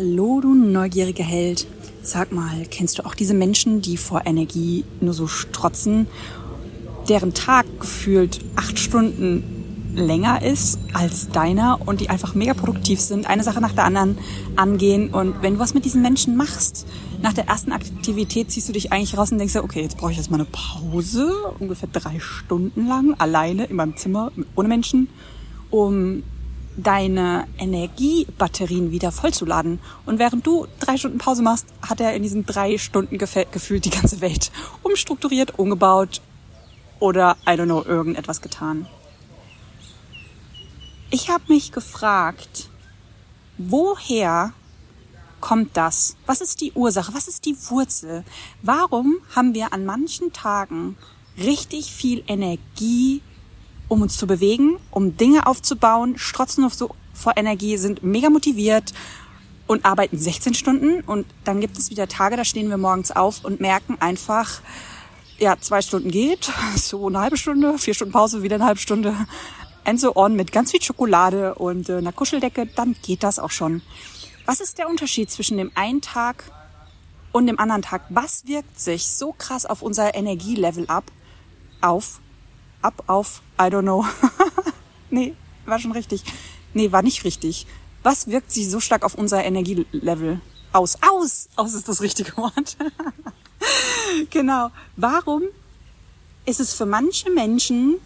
Hallo, du neugieriger Held. Sag mal, kennst du auch diese Menschen, die vor Energie nur so strotzen, deren Tag gefühlt acht Stunden länger ist als deiner und die einfach mega produktiv sind, eine Sache nach der anderen angehen. Und wenn du was mit diesen Menschen machst, nach der ersten Aktivität ziehst du dich eigentlich raus und denkst dir, okay, jetzt brauche ich jetzt mal eine Pause, ungefähr drei Stunden lang, alleine in meinem Zimmer, ohne Menschen, um deine Energiebatterien wieder vollzuladen. Und während du drei Stunden Pause machst, hat er in diesen drei Stunden gefühlt die ganze Welt umstrukturiert, umgebaut oder, I don't know, irgendetwas getan. Ich habe mich gefragt, woher kommt das? Was ist die Ursache? Was ist die Wurzel? Warum haben wir an manchen Tagen richtig viel Energie, um uns zu bewegen, um Dinge aufzubauen, strotzen auf so vor Energie, sind mega motiviert und arbeiten 16 Stunden und dann gibt es wieder Tage, da stehen wir morgens auf und merken einfach, ja, zwei Stunden geht, so eine halbe Stunde, vier Stunden Pause, wieder eine halbe Stunde and so on mit ganz viel Schokolade und äh, einer Kuscheldecke, dann geht das auch schon. Was ist der Unterschied zwischen dem einen Tag und dem anderen Tag? Was wirkt sich so krass auf unser Energielevel ab? Auf? Ab, auf? I don't know. nee, war schon richtig. Nee, war nicht richtig. Was wirkt sich so stark auf unser Energielevel aus? Aus! Aus ist das richtige Wort. genau. Warum ist es für manche Menschen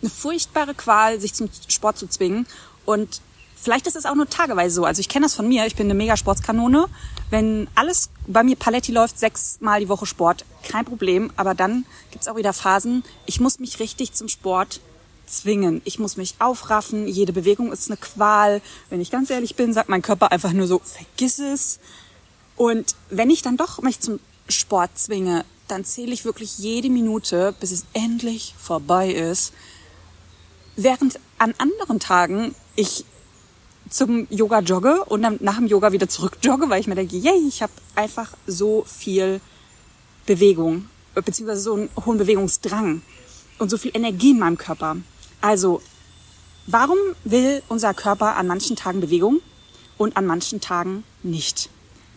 eine furchtbare Qual, sich zum Sport zu zwingen. Und vielleicht ist es auch nur tageweise so. Also ich kenne das von mir. Ich bin eine mega Sportskanone. Wenn alles bei mir Paletti läuft, sechsmal die Woche Sport, kein Problem. Aber dann gibt's auch wieder Phasen, ich muss mich richtig zum Sport zwingen. Ich muss mich aufraffen. Jede Bewegung ist eine Qual. Wenn ich ganz ehrlich bin, sagt mein Körper einfach nur so, vergiss es. Und wenn ich dann doch mich zum Sport zwinge, dann zähle ich wirklich jede Minute, bis es endlich vorbei ist. Während an anderen Tagen ich zum Yoga jogge und dann nach dem Yoga wieder zurück jogge, weil ich mir denke, yay, ich habe einfach so viel Bewegung, beziehungsweise so einen hohen Bewegungsdrang und so viel Energie in meinem Körper. Also, warum will unser Körper an manchen Tagen Bewegung und an manchen Tagen nicht?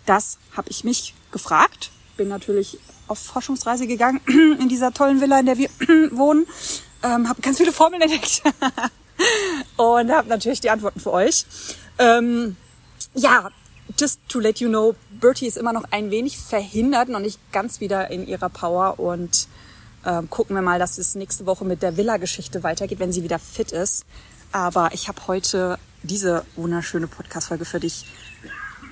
Das habe ich mich gefragt. Bin natürlich auf Forschungsreise gegangen in dieser tollen Villa, in der wir wohnen ähm, habe ganz viele Formeln entdeckt und habe natürlich die Antworten für euch. Ähm, ja, just to let you know, Bertie ist immer noch ein wenig verhindert, noch nicht ganz wieder in ihrer Power und ähm, gucken wir mal, dass es nächste Woche mit der Villa-Geschichte weitergeht, wenn sie wieder fit ist. Aber ich habe heute diese wunderschöne Podcast-Folge für dich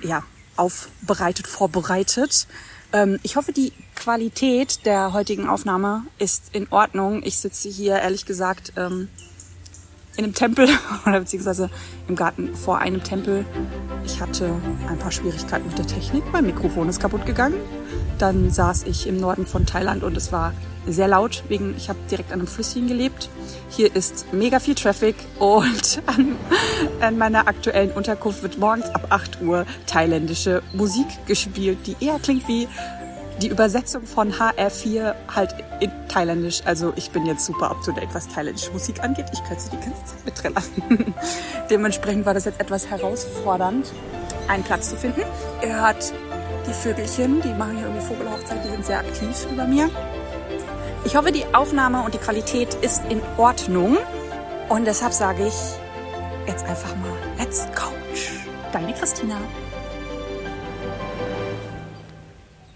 ja, aufbereitet, vorbereitet. Ähm, ich hoffe, die Qualität der heutigen Aufnahme ist in Ordnung. Ich sitze hier ehrlich gesagt ähm, in einem Tempel oder beziehungsweise im Garten vor einem Tempel. Ich hatte ein paar Schwierigkeiten mit der Technik. Mein Mikrofon ist kaputt gegangen. Dann saß ich im Norden von Thailand und es war sehr laut, wegen ich habe direkt an einem Flüsschen gelebt. Hier ist mega viel Traffic und an, an meiner aktuellen Unterkunft wird morgens ab 8 Uhr thailändische Musik gespielt, die eher klingt wie die Übersetzung von HR4 halt in Thailändisch. Also ich bin jetzt super up to date, was thailändische Musik angeht. Ich könnte sie die ganze Zeit mitträllern. Dementsprechend war das jetzt etwas herausfordernd, einen Platz zu finden. Ihr hört die Vögelchen, die machen hier irgendwie Vogelhochzeit, die sind sehr aktiv über mir. Ich hoffe, die Aufnahme und die Qualität ist in Ordnung. Und deshalb sage ich jetzt einfach mal, let's coach. Deine Christina.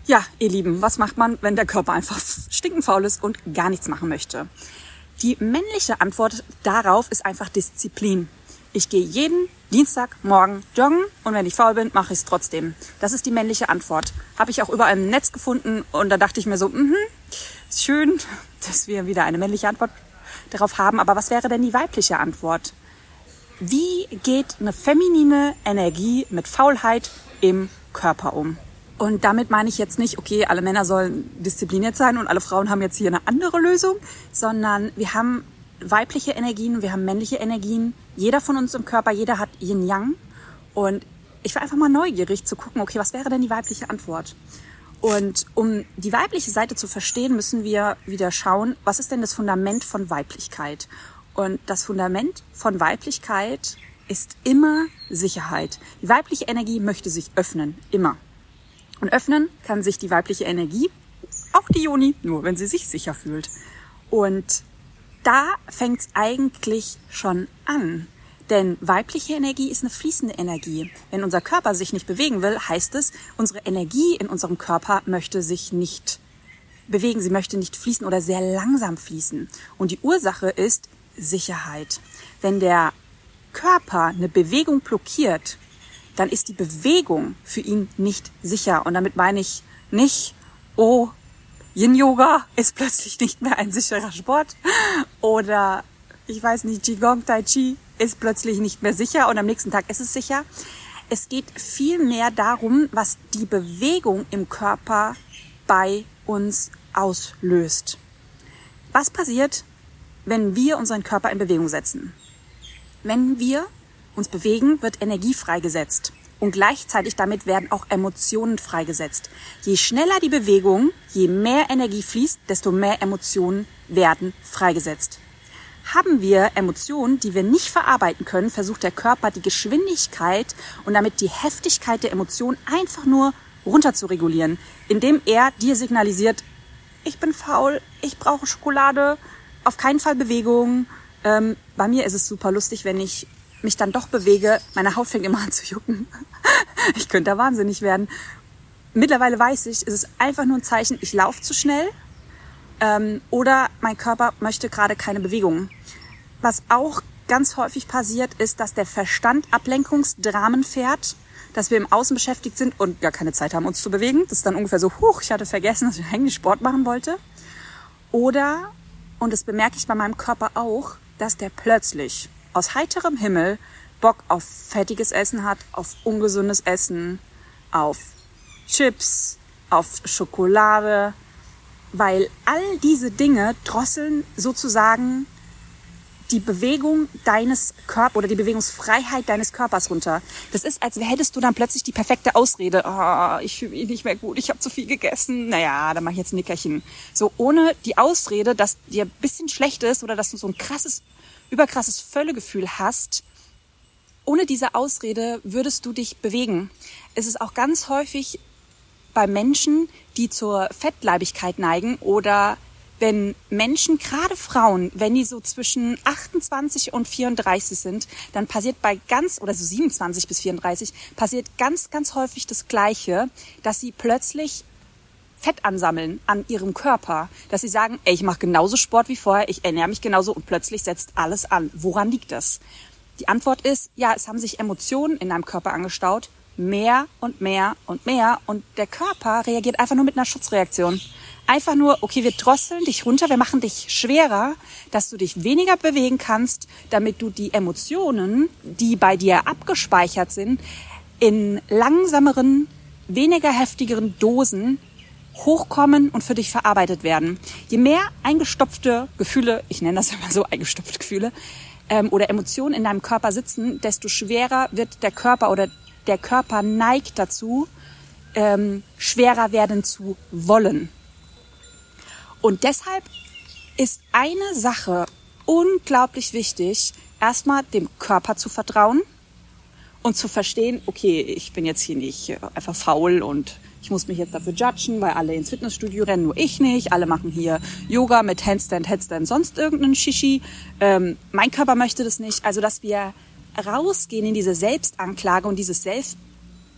Ja, ihr Lieben, was macht man, wenn der Körper einfach stinkenfaul ist und gar nichts machen möchte? Die männliche Antwort darauf ist einfach Disziplin. Ich gehe jeden Dienstagmorgen joggen und wenn ich faul bin, mache ich es trotzdem. Das ist die männliche Antwort. Habe ich auch überall im Netz gefunden und da dachte ich mir so, mhm, ist schön, dass wir wieder eine männliche Antwort darauf haben, aber was wäre denn die weibliche Antwort? Wie geht eine feminine Energie mit Faulheit im Körper um? Und damit meine ich jetzt nicht, okay, alle Männer sollen diszipliniert sein und alle Frauen haben jetzt hier eine andere Lösung, sondern wir haben weibliche Energien, wir haben männliche Energien. Jeder von uns im Körper, jeder hat Yin Yang. Und ich war einfach mal neugierig zu gucken, okay, was wäre denn die weibliche Antwort? Und um die weibliche Seite zu verstehen, müssen wir wieder schauen, was ist denn das Fundament von Weiblichkeit? Und das Fundament von Weiblichkeit ist immer Sicherheit. Die weibliche Energie möchte sich öffnen, immer. Und öffnen kann sich die weibliche Energie, auch die Joni, nur wenn sie sich sicher fühlt. Und da fängt's eigentlich schon an. Denn weibliche Energie ist eine fließende Energie. Wenn unser Körper sich nicht bewegen will, heißt es, unsere Energie in unserem Körper möchte sich nicht bewegen, sie möchte nicht fließen oder sehr langsam fließen. Und die Ursache ist Sicherheit. Wenn der Körper eine Bewegung blockiert, dann ist die Bewegung für ihn nicht sicher. Und damit meine ich nicht, oh, Yin-Yoga ist plötzlich nicht mehr ein sicherer Sport oder ich weiß nicht, Qigong, Tai Chi ist plötzlich nicht mehr sicher und am nächsten Tag ist es sicher. Es geht viel mehr darum, was die Bewegung im Körper bei uns auslöst. Was passiert, wenn wir unseren Körper in Bewegung setzen? Wenn wir uns bewegen, wird Energie freigesetzt. Und gleichzeitig damit werden auch Emotionen freigesetzt. Je schneller die Bewegung, je mehr Energie fließt, desto mehr Emotionen werden freigesetzt. Haben wir Emotionen, die wir nicht verarbeiten können, versucht der Körper die Geschwindigkeit und damit die Heftigkeit der Emotionen einfach nur runter zu regulieren, indem er dir signalisiert, ich bin faul, ich brauche Schokolade, auf keinen Fall Bewegung. Ähm, bei mir ist es super lustig, wenn ich mich dann doch bewege. Meine Haut fängt immer an zu jucken. ich könnte da wahnsinnig werden. Mittlerweile weiß ich, es ist einfach nur ein Zeichen, ich laufe zu schnell ähm, oder mein Körper möchte gerade keine Bewegung. Was auch ganz häufig passiert, ist, dass der Verstand Ablenkungsdramen fährt dass wir im Außen beschäftigt sind und gar keine Zeit haben, uns zu bewegen. Das ist dann ungefähr so, huch, ich hatte vergessen, dass ich eigentlich Sport machen wollte. Oder, und das bemerke ich bei meinem Körper auch, dass der plötzlich aus heiterem Himmel Bock auf fettiges Essen hat, auf ungesundes Essen, auf Chips, auf Schokolade, weil all diese Dinge drosseln sozusagen die Bewegung deines Körpers oder die Bewegungsfreiheit deines Körpers runter. Das ist, als hättest du dann plötzlich die perfekte Ausrede. Oh, ich fühle mich nicht mehr gut, ich habe zu viel gegessen. Naja, dann mache ich jetzt ein Nickerchen. So ohne die Ausrede, dass dir ein bisschen schlecht ist oder dass du so ein krasses, überkrasses Völlegefühl hast. Ohne diese Ausrede würdest du dich bewegen. Es ist auch ganz häufig bei Menschen, die zur Fettleibigkeit neigen oder wenn Menschen, gerade Frauen, wenn die so zwischen 28 und 34 sind, dann passiert bei ganz, oder so 27 bis 34, passiert ganz, ganz häufig das Gleiche, dass sie plötzlich Fett ansammeln an ihrem Körper, dass sie sagen, ey, ich mache genauso Sport wie vorher, ich ernähre mich genauso und plötzlich setzt alles an. Woran liegt das? Die Antwort ist, ja, es haben sich Emotionen in deinem Körper angestaut, mehr und mehr und mehr und der Körper reagiert einfach nur mit einer Schutzreaktion einfach nur, okay, wir drosseln dich runter, wir machen dich schwerer, dass du dich weniger bewegen kannst, damit du die Emotionen, die bei dir abgespeichert sind, in langsameren, weniger heftigeren Dosen hochkommen und für dich verarbeitet werden. Je mehr eingestopfte Gefühle, ich nenne das immer so eingestopfte Gefühle, ähm, oder Emotionen in deinem Körper sitzen, desto schwerer wird der Körper oder der Körper neigt dazu, ähm, schwerer werden zu wollen. Und deshalb ist eine Sache unglaublich wichtig, erstmal dem Körper zu vertrauen und zu verstehen, okay, ich bin jetzt hier nicht äh, einfach faul und ich muss mich jetzt dafür judgen, weil alle ins Fitnessstudio rennen, nur ich nicht. Alle machen hier Yoga mit Handstand, Headstand, sonst irgendeinen Shishi. Ähm, mein Körper möchte das nicht. Also, dass wir rausgehen in diese Selbstanklage und dieses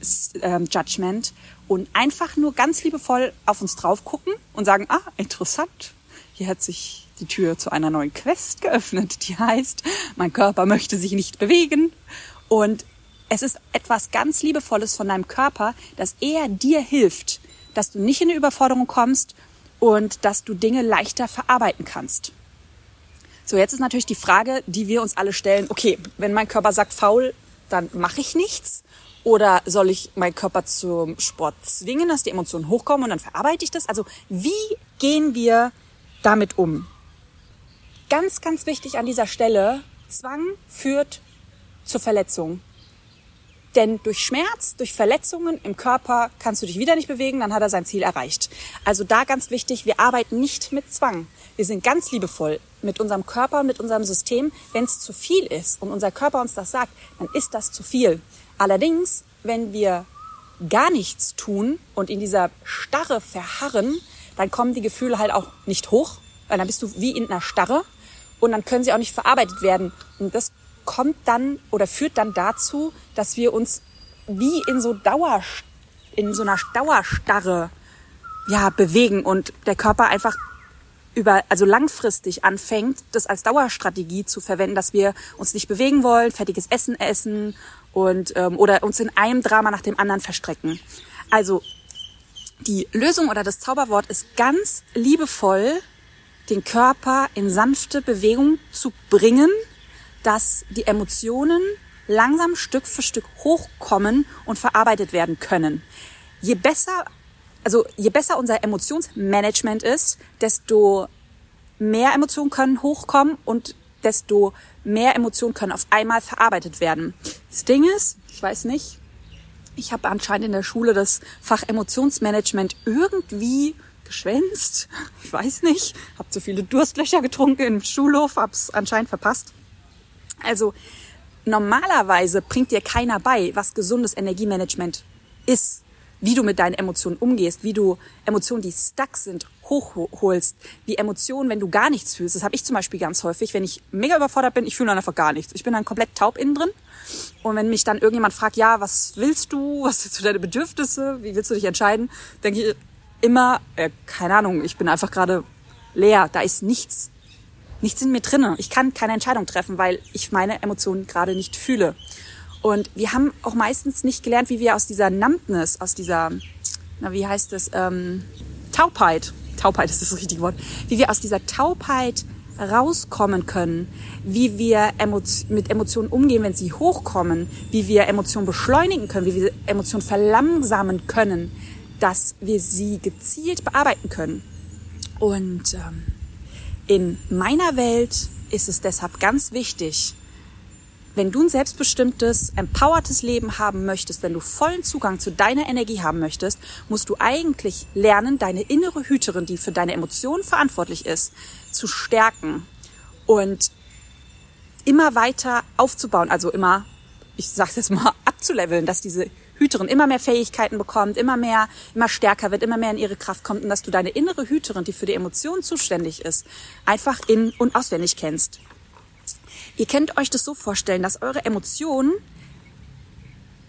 Selbstjudgment und einfach nur ganz liebevoll auf uns drauf gucken und sagen, ah, interessant, hier hat sich die Tür zu einer neuen Quest geöffnet, die heißt, mein Körper möchte sich nicht bewegen und es ist etwas ganz Liebevolles von deinem Körper, dass er dir hilft, dass du nicht in eine Überforderung kommst und dass du Dinge leichter verarbeiten kannst. So, jetzt ist natürlich die Frage, die wir uns alle stellen, okay, wenn mein Körper sagt faul, dann mache ich nichts. Oder soll ich meinen Körper zum Sport zwingen, dass die Emotionen hochkommen und dann verarbeite ich das? Also wie gehen wir damit um? Ganz, ganz wichtig an dieser Stelle, Zwang führt zur Verletzung. Denn durch Schmerz, durch Verletzungen im Körper kannst du dich wieder nicht bewegen, dann hat er sein Ziel erreicht. Also da ganz wichtig, wir arbeiten nicht mit Zwang. Wir sind ganz liebevoll mit unserem Körper und mit unserem System. Wenn es zu viel ist und unser Körper uns das sagt, dann ist das zu viel. Allerdings, wenn wir gar nichts tun und in dieser Starre verharren, dann kommen die Gefühle halt auch nicht hoch, weil dann bist du wie in einer Starre und dann können sie auch nicht verarbeitet werden. Und das kommt dann oder führt dann dazu, dass wir uns wie in so Dauer, in so einer Dauerstarre, ja, bewegen und der Körper einfach über, also langfristig anfängt, das als Dauerstrategie zu verwenden, dass wir uns nicht bewegen wollen, fertiges Essen essen und ähm, oder uns in einem Drama nach dem anderen verstrecken. Also die Lösung oder das Zauberwort ist ganz liebevoll, den Körper in sanfte Bewegung zu bringen, dass die Emotionen langsam Stück für Stück hochkommen und verarbeitet werden können. Je besser, also je besser unser Emotionsmanagement ist, desto mehr Emotionen können hochkommen und desto mehr Emotionen können auf einmal verarbeitet werden. Das Ding ist, ich weiß nicht, ich habe anscheinend in der Schule das Fach Emotionsmanagement irgendwie geschwänzt. Ich weiß nicht, habe zu viele Durstlöcher getrunken im Schulhof, hab's anscheinend verpasst. Also normalerweise bringt dir keiner bei, was gesundes Energiemanagement ist, wie du mit deinen Emotionen umgehst, wie du Emotionen, die stuck sind, hochholst, wie Emotionen, wenn du gar nichts fühlst. Das habe ich zum Beispiel ganz häufig, wenn ich mega überfordert bin, ich fühle dann einfach gar nichts. Ich bin dann komplett taub innen drin. Und wenn mich dann irgendjemand fragt, ja, was willst du, was sind so deine Bedürfnisse, wie willst du dich entscheiden, denke ich immer, äh, keine Ahnung, ich bin einfach gerade leer, da ist nichts nichts in mir drinne. Ich kann keine Entscheidung treffen, weil ich meine Emotionen gerade nicht fühle. Und wir haben auch meistens nicht gelernt, wie wir aus dieser Numbness, aus dieser, na wie heißt das, ähm, Taubheit, Taubheit ist das richtige Wort, wie wir aus dieser Taubheit rauskommen können, wie wir mit Emotionen umgehen, wenn sie hochkommen, wie wir Emotionen beschleunigen können, wie wir Emotionen verlangsamen können, dass wir sie gezielt bearbeiten können. Und ähm, in meiner Welt ist es deshalb ganz wichtig, wenn du ein selbstbestimmtes, empowertes Leben haben möchtest, wenn du vollen Zugang zu deiner Energie haben möchtest, musst du eigentlich lernen, deine innere Hüterin, die für deine Emotionen verantwortlich ist, zu stärken und immer weiter aufzubauen, also immer, ich sag's jetzt mal, abzuleveln, dass diese Hüterin immer mehr Fähigkeiten bekommt, immer mehr, immer stärker wird, immer mehr in ihre Kraft kommt und dass du deine innere Hüterin, die für die Emotionen zuständig ist, einfach in- und auswendig kennst. Ihr könnt euch das so vorstellen, dass eure Emotionen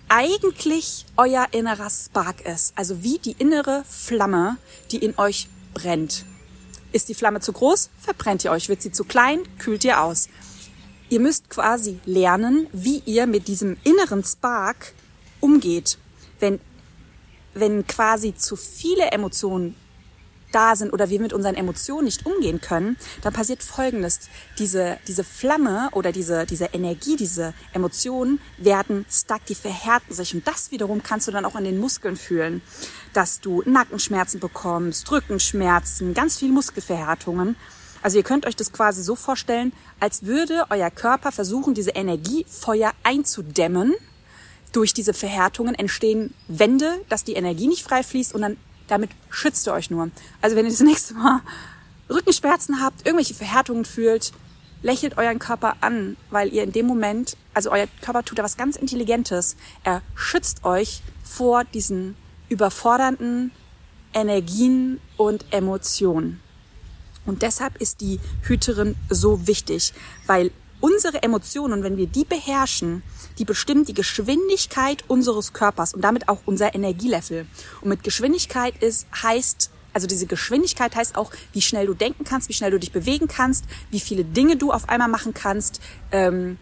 eigentlich euer innerer Spark ist. Also wie die innere Flamme, die in euch brennt. Ist die Flamme zu groß, verbrennt ihr euch. Wird sie zu klein, kühlt ihr aus. Ihr müsst quasi lernen, wie ihr mit diesem inneren Spark umgeht. Wenn, wenn quasi zu viele Emotionen da sind oder wir mit unseren Emotionen nicht umgehen können, dann passiert Folgendes. Diese, diese Flamme oder diese, diese Energie, diese Emotionen werden stuck, die verhärten sich. Und das wiederum kannst du dann auch in den Muskeln fühlen, dass du Nackenschmerzen bekommst, Rückenschmerzen, ganz viel Muskelverhärtungen. Also ihr könnt euch das quasi so vorstellen, als würde euer Körper versuchen, diese Energiefeuer einzudämmen durch diese Verhärtungen entstehen Wände, dass die Energie nicht frei fließt und dann damit schützt ihr euch nur. Also wenn ihr das nächste Mal Rückenschmerzen habt, irgendwelche Verhärtungen fühlt, lächelt euren Körper an, weil ihr in dem Moment, also euer Körper tut da was ganz Intelligentes. Er schützt euch vor diesen überfordernden Energien und Emotionen. Und deshalb ist die Hüterin so wichtig, weil unsere Emotionen, wenn wir die beherrschen, die bestimmt die Geschwindigkeit unseres Körpers und damit auch unser Energielevel. Und mit Geschwindigkeit ist, heißt, also diese Geschwindigkeit heißt auch, wie schnell du denken kannst, wie schnell du dich bewegen kannst, wie viele Dinge du auf einmal machen kannst, ähm,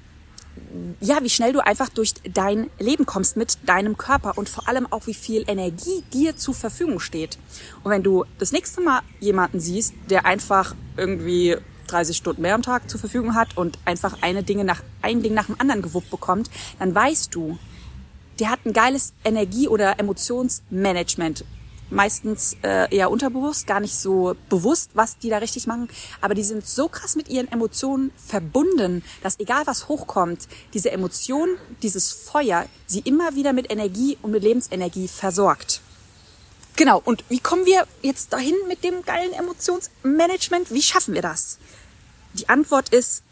ja, wie schnell du einfach durch dein Leben kommst mit deinem Körper und vor allem auch, wie viel Energie dir zur Verfügung steht. Und wenn du das nächste Mal jemanden siehst, der einfach irgendwie 30 Stunden mehr am Tag zur Verfügung hat und einfach eine Dinge nach, ein Ding nach dem anderen gewuppt bekommt, dann weißt du, der hat ein geiles Energie- oder Emotionsmanagement. meistens äh, eher unterbewusst, gar nicht so bewusst, was die da richtig machen. Aber die sind so krass mit ihren Emotionen verbunden, dass egal was hochkommt, diese Emotion, dieses Feuer, sie immer wieder mit Energie und mit Lebensenergie versorgt. Genau, und wie kommen wir jetzt dahin mit dem geilen Emotionsmanagement? Wie schaffen wir das? Die Antwort ist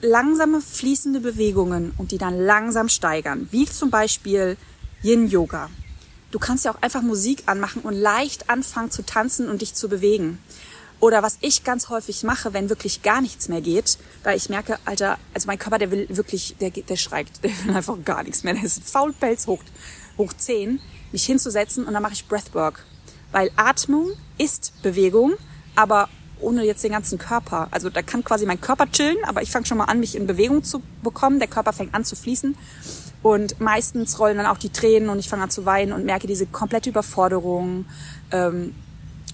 langsame fließende Bewegungen und die dann langsam steigern, wie zum Beispiel Yin Yoga. Du kannst ja auch einfach Musik anmachen und leicht anfangen zu tanzen und dich zu bewegen. Oder was ich ganz häufig mache, wenn wirklich gar nichts mehr geht, weil ich merke, Alter, also mein Körper, der will wirklich, der, der schreit, der will einfach gar nichts mehr. Der ist Faulpelz hoch, hoch 10, mich hinzusetzen und dann mache ich Breathwork. Weil Atmung ist Bewegung, aber ohne jetzt den ganzen Körper. Also da kann quasi mein Körper chillen, aber ich fange schon mal an, mich in Bewegung zu bekommen. Der Körper fängt an zu fließen. Und meistens rollen dann auch die Tränen und ich fange an zu weinen und merke diese komplette Überforderung. Ähm,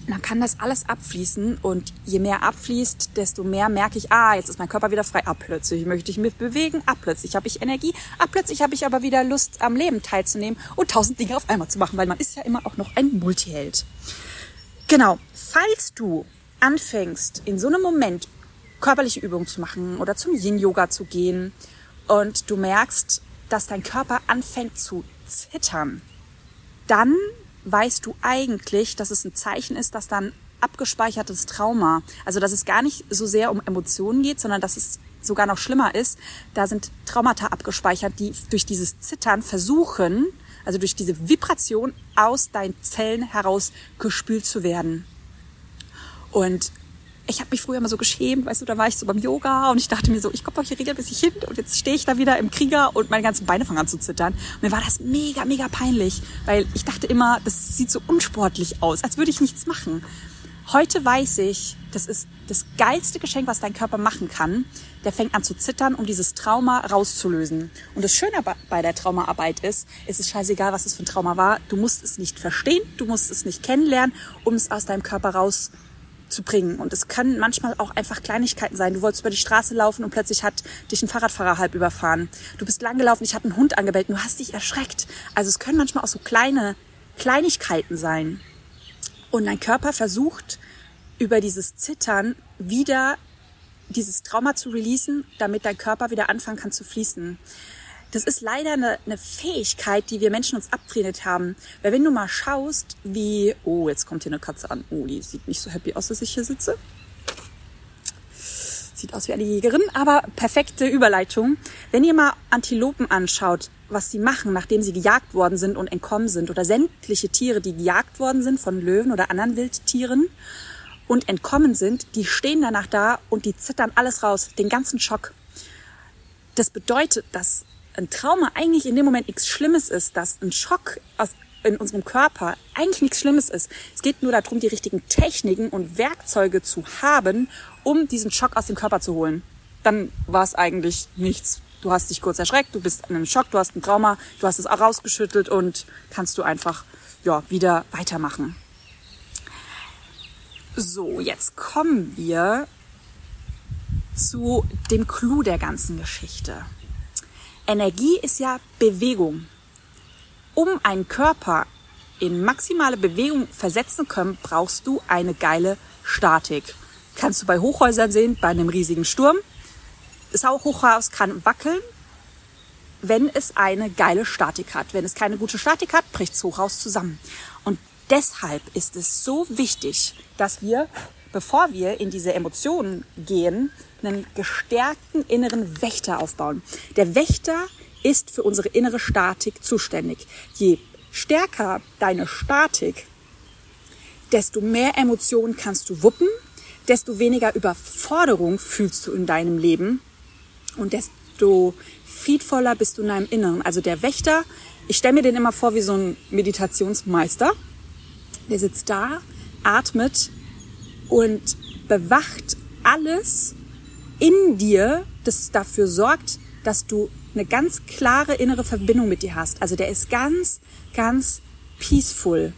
dann kann das alles abfließen und je mehr abfließt, desto mehr merke ich, ah, jetzt ist mein Körper wieder frei. Ah, plötzlich möchte ich mich bewegen. Ah, plötzlich habe ich Energie. Ah, plötzlich habe ich aber wieder Lust, am Leben teilzunehmen und tausend Dinge auf einmal zu machen, weil man ist ja immer auch noch ein Multiheld. Genau. Falls du anfängst, in so einem Moment körperliche Übungen zu machen oder zum Yin-Yoga zu gehen und du merkst, dass dein Körper anfängt zu zittern, dann weißt du eigentlich, dass es ein Zeichen ist, dass dann abgespeichertes Trauma, also dass es gar nicht so sehr um Emotionen geht, sondern dass es sogar noch schlimmer ist, da sind Traumata abgespeichert, die durch dieses Zittern versuchen, also durch diese Vibration aus deinen Zellen heraus gespült zu werden. Und ich habe mich früher immer so geschämt, weißt du, da war ich so beim Yoga und ich dachte mir so, ich komme doch hier regelmäßig hin und jetzt stehe ich da wieder im Krieger und meine ganzen Beine fangen an zu zittern. Und mir war das mega, mega peinlich, weil ich dachte immer, das sieht so unsportlich aus, als würde ich nichts machen. Heute weiß ich, das ist das geilste Geschenk, was dein Körper machen kann. Der fängt an zu zittern, um dieses Trauma rauszulösen. Und das Schöne bei der Traumaarbeit ist, es ist scheißegal, was es für ein Trauma war. Du musst es nicht verstehen, du musst es nicht kennenlernen, um es aus deinem Körper raus zu bringen. Und es können manchmal auch einfach Kleinigkeiten sein. Du wolltest über die Straße laufen und plötzlich hat dich ein Fahrradfahrer halb überfahren. Du bist lang gelaufen, ich hatte einen Hund angebellt du hast dich erschreckt. Also es können manchmal auch so kleine Kleinigkeiten sein. Und dein Körper versucht über dieses Zittern wieder dieses Trauma zu releasen, damit dein Körper wieder anfangen kann zu fließen. Das ist leider eine, eine Fähigkeit, die wir Menschen uns abtrainiert haben. Weil wenn du mal schaust, wie, oh, jetzt kommt hier eine Katze an. Oh, die sieht nicht so happy aus, dass ich hier sitze. Sieht aus wie eine Jägerin, aber perfekte Überleitung. Wenn ihr mal Antilopen anschaut, was sie machen, nachdem sie gejagt worden sind und entkommen sind, oder sämtliche Tiere, die gejagt worden sind von Löwen oder anderen Wildtieren und entkommen sind, die stehen danach da und die zittern alles raus, den ganzen Schock. Das bedeutet, dass ein Trauma eigentlich in dem Moment nichts Schlimmes ist, dass ein Schock aus, in unserem Körper eigentlich nichts Schlimmes ist. Es geht nur darum, die richtigen Techniken und Werkzeuge zu haben, um diesen Schock aus dem Körper zu holen. Dann war es eigentlich nichts. Du hast dich kurz erschreckt, du bist in einem Schock, du hast ein Trauma, du hast es auch rausgeschüttelt und kannst du einfach ja, wieder weitermachen. So, jetzt kommen wir zu dem Clou der ganzen Geschichte. Energie ist ja Bewegung. Um einen Körper in maximale Bewegung versetzen können, brauchst du eine geile Statik. Kannst du bei Hochhäusern sehen, bei einem riesigen Sturm. Das Hochhaus kann wackeln, wenn es eine geile Statik hat. Wenn es keine gute Statik hat, bricht das Hochhaus zusammen. Und deshalb ist es so wichtig, dass wir, bevor wir in diese Emotionen gehen, einen gestärkten inneren Wächter aufbauen. Der Wächter ist für unsere innere Statik zuständig. Je stärker deine Statik, desto mehr Emotionen kannst du wuppen, desto weniger Überforderung fühlst du in deinem Leben und desto friedvoller bist du in deinem Inneren. Also der Wächter, ich stelle mir den immer vor wie so ein Meditationsmeister. Der sitzt da, atmet und bewacht alles, in dir, das dafür sorgt, dass du eine ganz klare innere Verbindung mit dir hast. Also der ist ganz, ganz peaceful.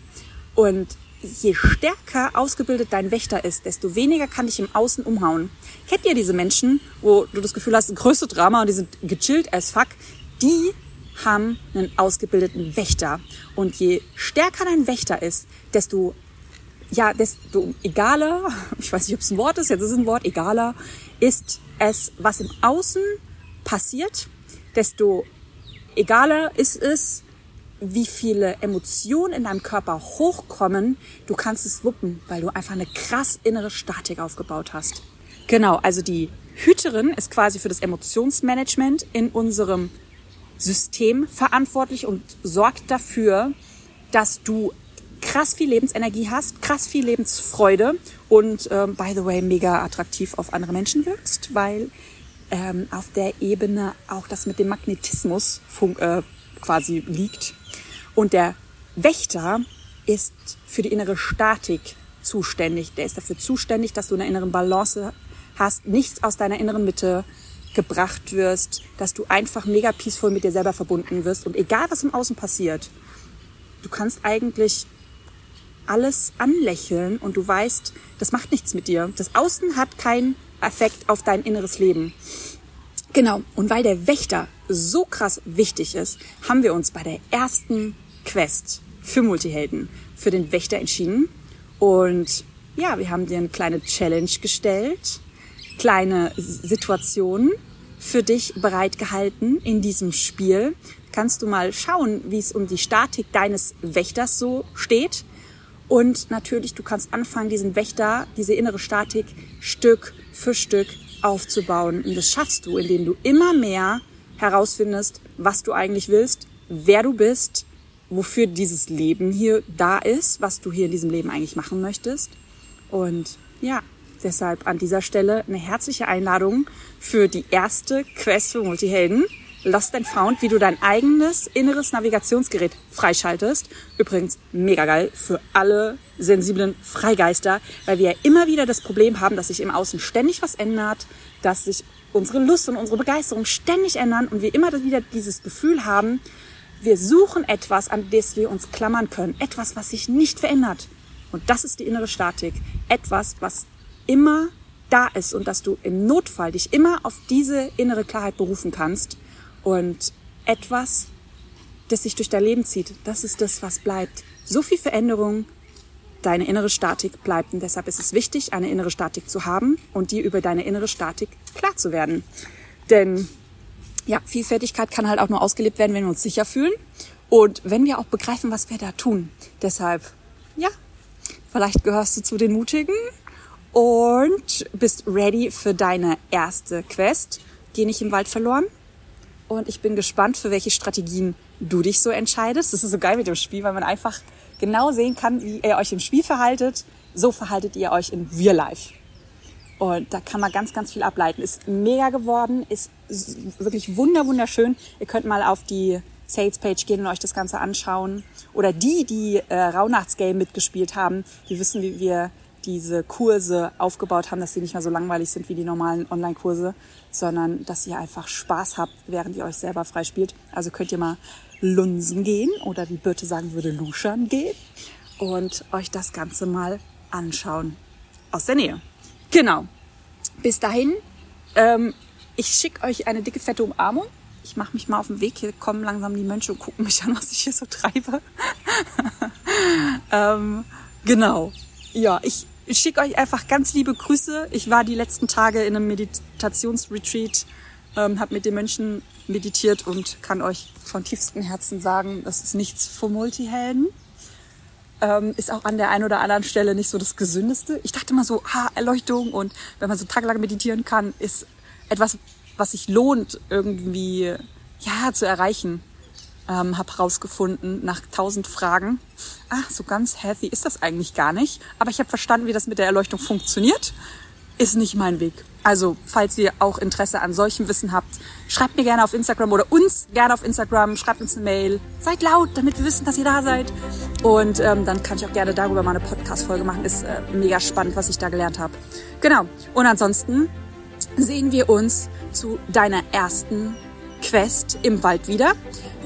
Und je stärker ausgebildet dein Wächter ist, desto weniger kann dich im Außen umhauen. Kennt ihr diese Menschen, wo du das Gefühl hast, größte Drama und die sind gechillt as fuck? Die haben einen ausgebildeten Wächter. Und je stärker dein Wächter ist, desto, ja, desto egaler, ich weiß nicht, ob es ein Wort ist, jetzt ist es ein Wort, egaler ist es, was im Außen passiert, desto egaler ist es, wie viele Emotionen in deinem Körper hochkommen, du kannst es wuppen, weil du einfach eine krass innere Statik aufgebaut hast. Genau, also die Hüterin ist quasi für das Emotionsmanagement in unserem System verantwortlich und sorgt dafür, dass du krass viel Lebensenergie hast, krass viel Lebensfreude und ähm, by the way mega attraktiv auf andere Menschen wirkst, weil ähm, auf der Ebene auch das mit dem Magnetismus äh, quasi liegt. Und der Wächter ist für die innere Statik zuständig. Der ist dafür zuständig, dass du eine innere Balance hast, nichts aus deiner inneren Mitte gebracht wirst, dass du einfach mega peaceful mit dir selber verbunden wirst und egal was im Außen passiert, du kannst eigentlich alles anlächeln und du weißt, das macht nichts mit dir. Das Außen hat keinen Effekt auf dein inneres Leben. Genau, und weil der Wächter so krass wichtig ist, haben wir uns bei der ersten Quest für Multihelden für den Wächter entschieden. Und ja, wir haben dir eine kleine Challenge gestellt, kleine Situationen für dich bereitgehalten in diesem Spiel. Kannst du mal schauen, wie es um die Statik deines Wächters so steht. Und natürlich, du kannst anfangen, diesen Wächter, diese innere Statik Stück für Stück aufzubauen. Und das schaffst du, indem du immer mehr herausfindest, was du eigentlich willst, wer du bist, wofür dieses Leben hier da ist, was du hier in diesem Leben eigentlich machen möchtest. Und ja, deshalb an dieser Stelle eine herzliche Einladung für die erste Quest für Multihelden. Lost and Found, wie du dein eigenes inneres Navigationsgerät freischaltest. Übrigens mega geil für alle sensiblen Freigeister, weil wir ja immer wieder das Problem haben, dass sich im Außen ständig was ändert, dass sich unsere Lust und unsere Begeisterung ständig ändern und wir immer wieder dieses Gefühl haben, wir suchen etwas, an das wir uns klammern können. Etwas, was sich nicht verändert. Und das ist die innere Statik. Etwas, was immer da ist und dass du im Notfall dich immer auf diese innere Klarheit berufen kannst und etwas, das sich durch dein Leben zieht, das ist das, was bleibt. So viel Veränderung, deine innere Statik bleibt und deshalb ist es wichtig, eine innere Statik zu haben und dir über deine innere Statik klar zu werden. Denn ja, Vielfältigkeit kann halt auch nur ausgelebt werden, wenn wir uns sicher fühlen und wenn wir auch begreifen, was wir da tun. Deshalb, ja, vielleicht gehörst du zu den Mutigen und bist ready für deine erste Quest. Geh nicht im Wald verloren. Und ich bin gespannt, für welche Strategien du dich so entscheidest. Das ist so geil mit dem Spiel, weil man einfach genau sehen kann, wie ihr euch im Spiel verhaltet. So verhaltet ihr euch in Real Life. Und da kann man ganz, ganz viel ableiten. Ist mega geworden, ist wirklich wunder, wunderschön. Ihr könnt mal auf die Sales Page gehen und euch das Ganze anschauen. Oder die, die äh, Rauhnachtsgame mitgespielt haben, die wissen, wie wir diese Kurse aufgebaut haben, dass sie nicht mehr so langweilig sind wie die normalen Online-Kurse, sondern dass ihr einfach Spaß habt, während ihr euch selber freispielt. Also könnt ihr mal lunsen gehen oder wie Birte sagen würde, luschern gehen und euch das Ganze mal anschauen. Aus der Nähe. Genau. Bis dahin, ähm, ich schicke euch eine dicke, fette Umarmung. Ich mache mich mal auf den Weg. Hier kommen langsam die Mönche und gucken mich an, was ich hier so treibe. ähm, genau. Ja, ich ich schicke euch einfach ganz liebe Grüße. Ich war die letzten Tage in einem Meditationsretreat, ähm, habe mit den Mönchen meditiert und kann euch von tiefstem Herzen sagen, das ist nichts für Multihelden. Ähm, ist auch an der einen oder anderen Stelle nicht so das Gesündeste. Ich dachte mal so, ah, Erleuchtung und wenn man so tagelang meditieren kann, ist etwas, was sich lohnt, irgendwie ja zu erreichen ähm, habe herausgefunden nach tausend Fragen, ah, so ganz healthy ist das eigentlich gar nicht. Aber ich habe verstanden, wie das mit der Erleuchtung funktioniert. Ist nicht mein Weg. Also, falls ihr auch Interesse an solchem Wissen habt, schreibt mir gerne auf Instagram oder uns gerne auf Instagram, schreibt uns eine Mail. Seid laut, damit wir wissen, dass ihr da seid. Und ähm, dann kann ich auch gerne darüber mal eine Podcast-Folge machen. Ist äh, mega spannend, was ich da gelernt habe. Genau. Und ansonsten sehen wir uns zu deiner ersten Quest im Wald wieder.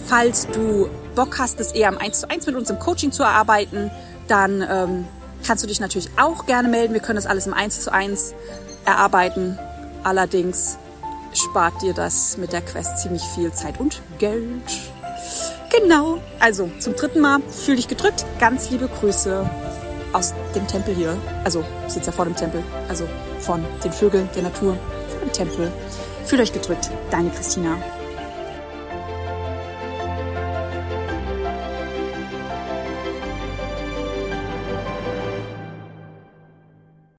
Falls du Bock hast, das eher am 1 zu 1 mit uns im Coaching zu erarbeiten, dann ähm, kannst du dich natürlich auch gerne melden. Wir können das alles im 1 zu 1 erarbeiten. Allerdings spart dir das mit der Quest ziemlich viel Zeit und Geld. Genau. Also zum dritten Mal fühl dich gedrückt. Ganz liebe Grüße aus dem Tempel hier. Also ich sitze ja vor dem Tempel. Also von den Vögeln, der Natur, vom Tempel. Fühlt euch gedrückt. Deine Christina.